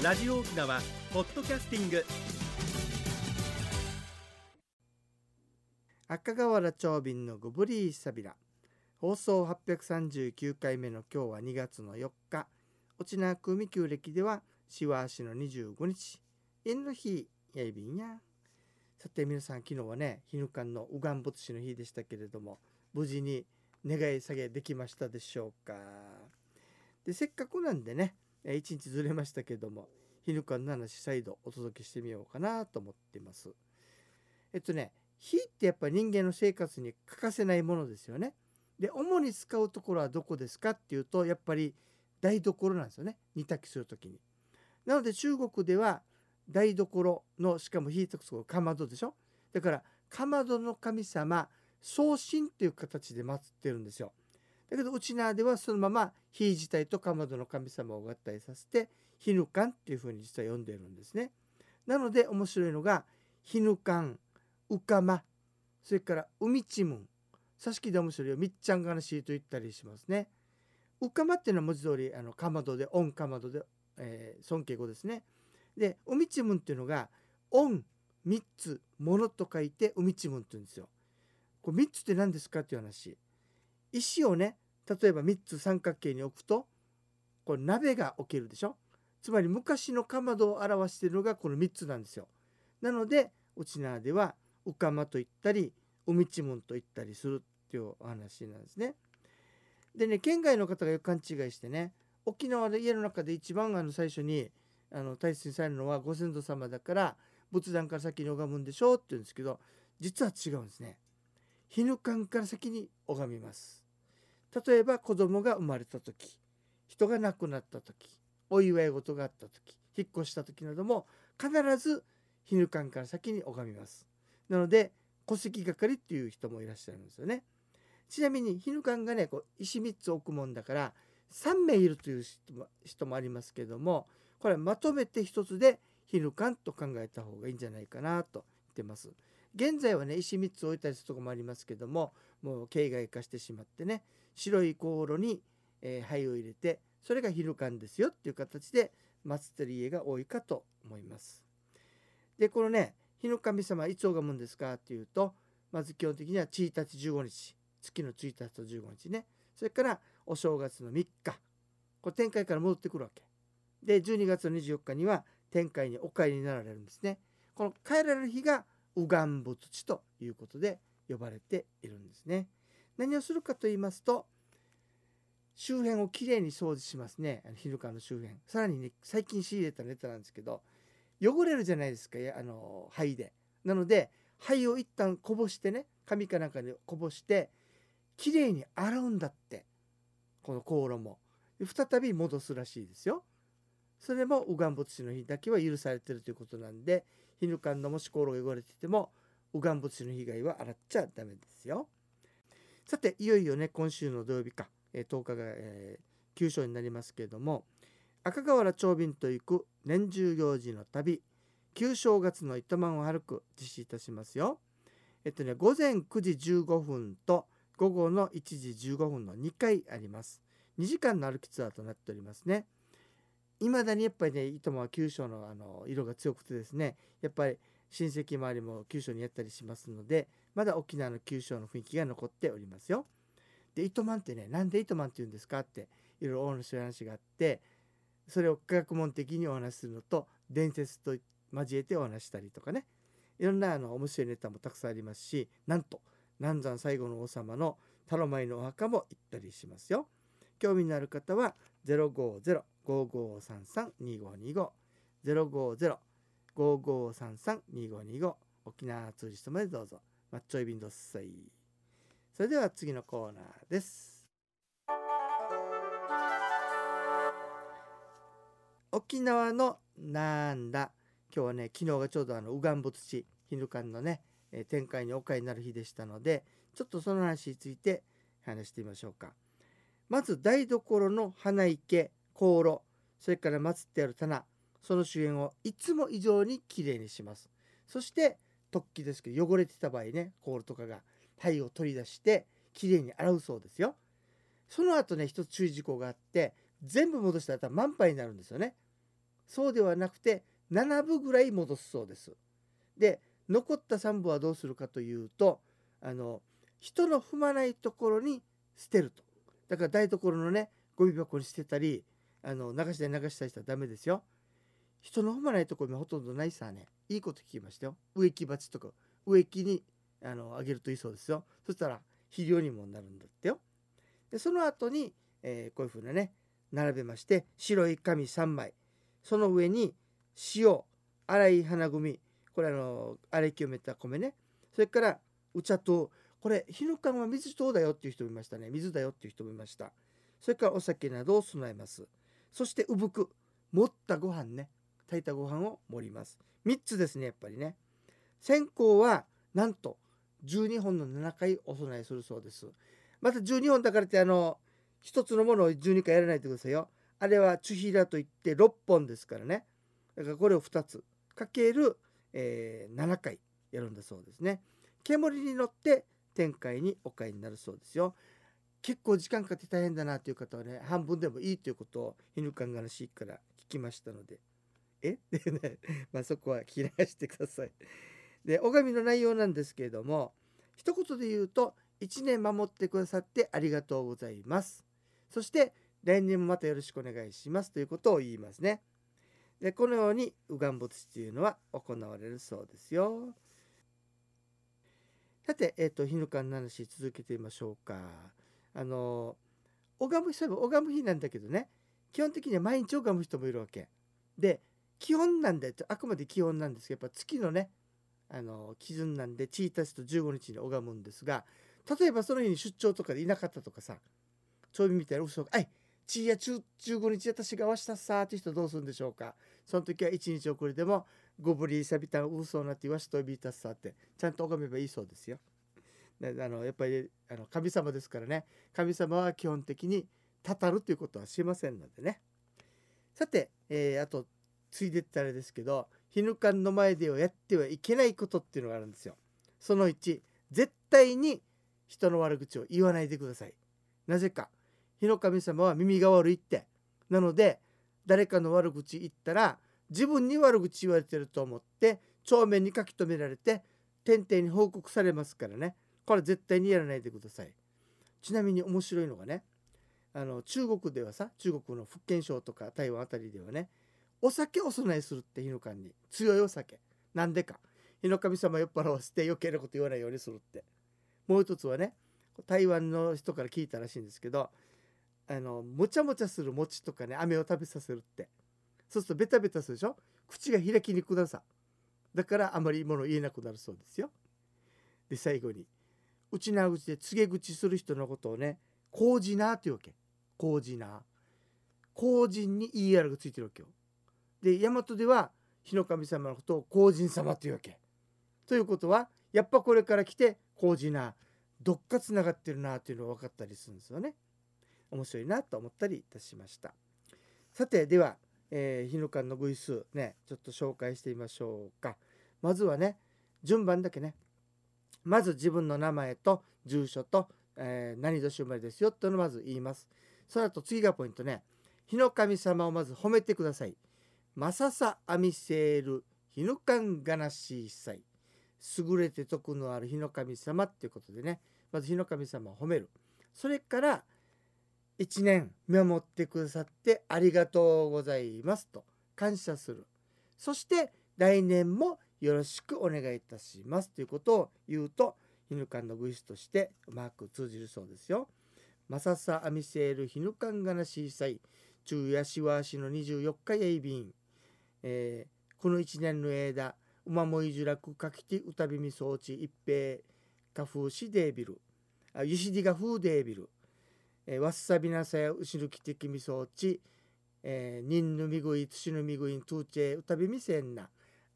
ラジオ沖縄ポッドキャスティング。赤瓦長瓶のグブリーサビラ放送839回目の今日は2月の4日。沖縄空未旧暦ではしわしの25日。縁の日やいびんや。さて皆さん昨日はね日ぬかんのうがんぼつしの日でしたけれども無事に願い下げできましたでしょうか。でせっかくなんでね一日ずれましたけども日ぬかの話再度お届けしてみようかなと思ってます。えっとね火ってやっぱり人間の生活に欠かせないものですよね。で主に使うところはどこですかっていうとやっぱり台所なんですよね。煮炊きする時に。なので中国では台所のしかも火炊くところかまどでしょ。だからかまどの神様送神という形で祀ってるんですよ。だけどうちなではそのまま火自体とかまどの神様を合体させて火ぬかんっていうふうに実は呼んでるんですね。なので面白いのが火ぬかんうかまそれから海ちむんさしきで面白いよみっちゃんがなしと言ったりしますね。うかまっていうのは文字通りあのかまどでオンかまどで、えー、尊敬語ですね。で海ちむんっていうのがオン3つものと書いて海ちむんって言うんですよ。これ3つって何ですかっていう話。石をね例えば3つ三角形に置くとこれ鍋が置けるでしょ？つまり昔のかまどを表しているのがこの3つなんですよ。なので沖縄ではうかまと言ったりおみちもんと言ったりするっていうお話なんですね。でね県外の方がよく勘違いしてね沖縄で家の中で一番あの最初にあの大切にされるのはご先祖様だから仏壇から先に拝むんでしょ？うって言うんですけど実は違うんですね。日ぬかんから先に拝みます。例えば子供が生まれた時人が亡くなった時お祝い事があった時引っ越した時なども必ず日ぬかんから先に拝みます。なので戸籍係っていう人もいらっしゃるんですよね。ちなみに日ぬかんがねこう石3つ置くもんだから3名いるという人もありますけどもこれまとめて1つで日ぬかんと考えた方がいいんじゃないかなと言ってます。現在はね石3つ置いたりするとこもありますけどももう形骸化してしまってね白い香炉に、えー、灰を入れてそれが昼間ですよっていう形で祀ってる家が多いかと思います。でこのね日の神様いつ拝むんですか？っていうとまず基本的には1日15日月の1日と15日ね。それからお正月の3日。これ天界から戻ってくるわけ。で12月の24日には天界にお帰りになられるんですね。この帰られる日が右岸仏地ということで呼ばれているんですね。何をするかと言いますと周辺をきれいに掃除しますね。ヒルカの周辺。さらにね最近仕入れたネタなんですけど汚れるじゃないですかあの灰で。なので灰を一旦こぼしてね紙かなんかにこぼしてきれいに洗うんだって。この香炉も。再び戻すらしいですよ。それも右岸仏師の日だけは許されてるということなんでヒヌカンのもし香炉が汚れていても右岸仏師の被害は洗っちゃダメですよさていよいよね今週の土曜日か、え、10日が、えー、9章になりますけれども赤瓦長瓶と行く年中行事の旅旧正月の糸満を歩く実施いたしますよ。えっとね午前9時15分と午後の1時15分の2回あります。2時間の歩きツアーとなっておりますね。いまだにやっぱりね糸満は九州のあの色が強くてですねやっぱり親戚周りも九州にやったりしますのでまだ沖縄の九州の雰囲気が残っておりますよ。で糸満ってねなんで糸満って言うんですかっていろいろ面白い話があってそれを学問的にお話しするのと伝説と交えてお話したりとかねいろんなあの面白いネタもたくさんありますしなんと南山最後の王様のタロマイのお墓も行ったりしますよ。興味のある方は050 050-5533-2525 050-5533-2525沖縄ツーリストまでどうぞ。マッチョイビンドッサイ。それでは次のコーナーです。沖縄のなんだ今日はね昨日がちょうどあの右岸仏地ヒヌカンのね、えー、展開にお帰りになる日でしたのでちょっとその話について話してみましょうかまず台所の花池香炉それから祀ってある棚その周辺をいつも以上にきれいにします。そして突起ですけど汚れてた場合ね香炉とかが灰を取り出してきれいに洗うそうですよ。その後ね一つ注意事項があって全部戻したら満杯になるんですよね。そうではなくて7分ぐらい戻すそうです。で残った3分はどうするかというとあの人の踏まないところに捨てると。だから台所のねゴミ箱に捨てたりあの流したり流したりしたらダメですよ。人の踏まないところ今ほとんどないさね。いいこと聞きましたよ。植木鉢とか植木にあのあげるといいそうですよ。そしたら肥料にもなるんだってよ。でその後に、えー、こういうふうなね並べまして白い紙3枚。その上に塩粗い花組。これあの粗い清めた米ね。それからお茶とこれ日の缶は水糖だよっていう人もいましたね。水だよっていう人もいました。それからお酒などを備えます。そしてうぶく盛ったご飯ね。炊いたご飯を盛ります。3つですねやっぱりね。線香はなんと12本の7回お供えするそうです。また12本だからってあの1つのものを12回やらないでくださいよ。あれはチュヒラといって6本ですからね。だからこれを2つ。かける、えー、7回やるんだそうですね。煙に乗って天界にお帰りになるそうですよ。結構時間かけて大変だなという方はね半分でもいいということを犬飼がらしいから聞きましたので。え？でね、まあ、そこは聞き流してください。で拝みの内容なんですけれども一言で言うと1年守ってくださってありがとうございます。そして来年もまたよろしくお願いしますということを言いますね。でこのように右岸仏というのは行われるそうですよ。さて、えーと、日ぬかの話続けてみましょうか。あの拝む人は拝む日なんだけどね。基本的には毎日拝む人もいるわけ。で基本なんであくまで基本なんです。けどやっぱ月のねあの基準なんで1日と15日に拝むんですが例えばその日に出張とかでいなかったとかさちょいみたいな嘘が「はいちや15日私がわしたさ」って人どうするんでしょうか？その時は1日遅れでも「ごぶりさびたん嘘なってわしとびたさ」ってちゃんと拝めばいいそうですよ。あのやっぱりあの神様ですからね神様は基本的にたたるということはしませんのでね。さて、えー、あとついでってあれですけど日ぬかんの前ではやってはいけないことっていうのがあるんですよ。その1絶対に人の悪口を言わないでください。なぜか日の神様は耳が悪いってなので誰かの悪口言ったら自分に悪口言われてると思って帳面に書き留められて天々に報告されますからねこれ絶対にやらないでください。ちなみに面白いのがねあの中国ではさ中国の福建省とか台湾あたりではねお酒お供えするって日の神に強いお酒。なんでか。日の神様酔っ払わせて余計なこと言わないようにするって。もう一つはね台湾の人から聞いたらしいんですけどあのもちゃもちゃする餅とかね飴を食べさせるって。そうするとベタベタするでしょ。口が開きにくださ。だからあまりいいもの言えなくなるそうですよ。で最後に内な口で告げ口する人のことをね「工事な」っていうわけ工事な工人に ER がついてるわけよで大和では日の神様のことを皇人様というわけ。ということはやっぱこれから来て皇人などっかつながってるなっていうのが分かったりするんですよね。面白いなと思ったりいたしました。さてでは、えー、日の神の偶数ねちょっと紹介してみましょうか。まずはね順番だけねまず自分の名前と住所と、えー、何年生まれですよっていうのをまず言います。その後次がポイントね。日の神様をまず褒めてください。マササアミセールヒノカンガナシーサイ優れて徳のある日の神様っていうことでね。まず日の神様を褒める。それから一年見守ってくださってありがとうございますと感謝する。そして来年もよろしくお願いいたします。ということを言うとヒヌカンの具質としてうまく通じるそうですよ。マササアミセールヒヌカンガナシーサイ中夜しわしの24日やいびんえー、この一年の間馬もいじゅらくかきてうたびみ装置一平かふうしデービルあゆしりがふうデービル、え、わっさびなさやうしるきてきみ装置え、にんぬみぐいつしぬみぐいんとうちえうたびみせんな。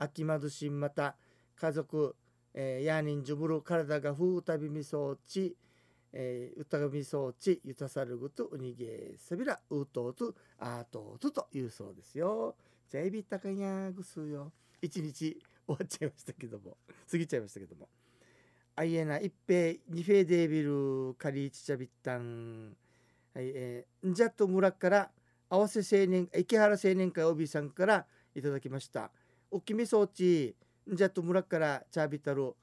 あきまどしんまた家族、えー、やにんじゅむる体がふうたびみ装置えー、うたがみ装置ゆたさるぐとうにげさびらうとうとあとうとというそうですよ。じゃあエビたかやぐすよ。一日終わっちゃいましたけども。過ぎちゃいましたけども。あいえな一平二平デービルカリーチチャビッタンはいえー、んじゃと村から合わせ青年池原青年会 OB さんからいただきました。おきみ装置じゃと村からチャービタル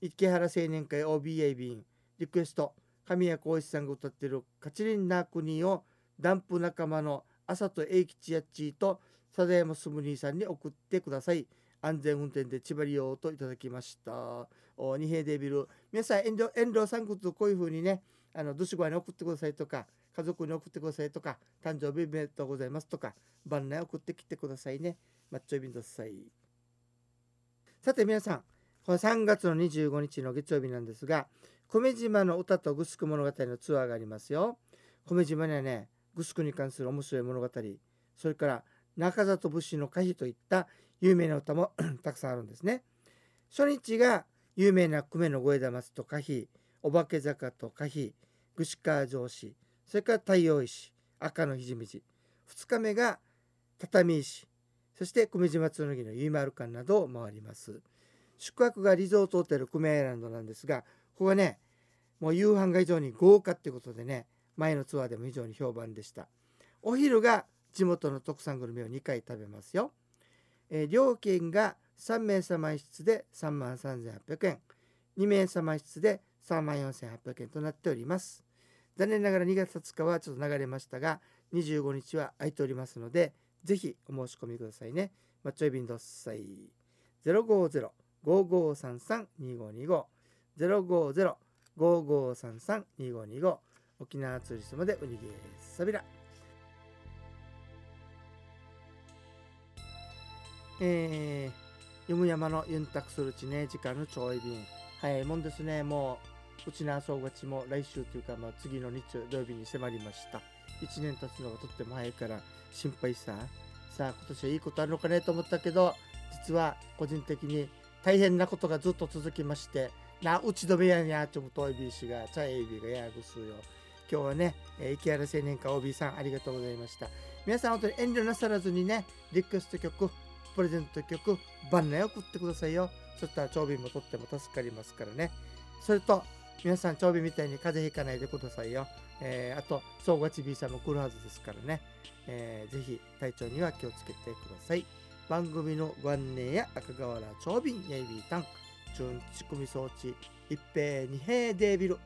池原青年会 OBA 便リクエスト神谷浩一さんが歌ってる「カチリンナークニー」をダンプ仲間の朝と英吉やっちーと佐山すむ兄さんに送ってください。安全運転で千葉利用といただきました。お二平デビル。皆さん遠慮遠慮さんことこういうふうにねあのどしごわに送ってくださいとか家族に送ってくださいとか誕生日おめでとうございますとか番内送ってきてくださいね。マッチョイビンドさい。さて皆さんこの3月の25日の月曜日なんですが久米島の歌とグスク物語のツアーがありますよ。久米島にはねグスクに関する面白い物語それから中里武士の歌碑といった有名な歌も たくさんあるんですね。初日が有名な久米の小枝松と歌碑お化け坂と歌碑串川城市それから太陽石赤の肘道2日目が畳石そして久米島紬のゆいまる館などを回ります。宿泊がリゾートホテル久米アイランドなんですがここはねもう夕飯が非常に豪華っていうことでね前のツアーでも非常に評判でした。お昼が地元の特産グルメを2回食べますよ、えー、料金が3名様一室で3万3800円。2名様一室で3万4800円となっております。残念ながら2月20日はちょっと流れましたが25日は空いておりますのでぜひお申し込みくださいね。マッチョイビンドッサイ。050-5533-2525 050-5533-2525沖縄ツーリストまでウニゲーサビラえー、よむ山のユンタクする地ね時間のちょい便。早いもんですね。もううちな総合ちも来週というか、まあ、次の日曜日に迫りました。1年経つのがとっても早いから心配さ。さあ今年はいいことあるのかねと思ったけど実は個人的に大変なことがずっと続きましてなうちどべやにゃちょぶといびしがちゃえびがややぐすよ。今日はね、えー、池原青年会 OB さんありがとうございました。皆さん本当に遠慮なさらずにねリクエスト曲プレゼント曲番内送ってくださいよ。そしたら長瓶もとっても助かりますからね。それと皆さん長瓶みたいに風邪ひかないでくださいよ、えー、あと総合ち B さんも来るはずですからね、えー、ぜひ体調には気をつけてください。番組のご案内や赤瓦長瓶やいびータンチュンチ組装置一平二平デービル。